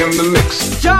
in the mix.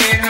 Yeah.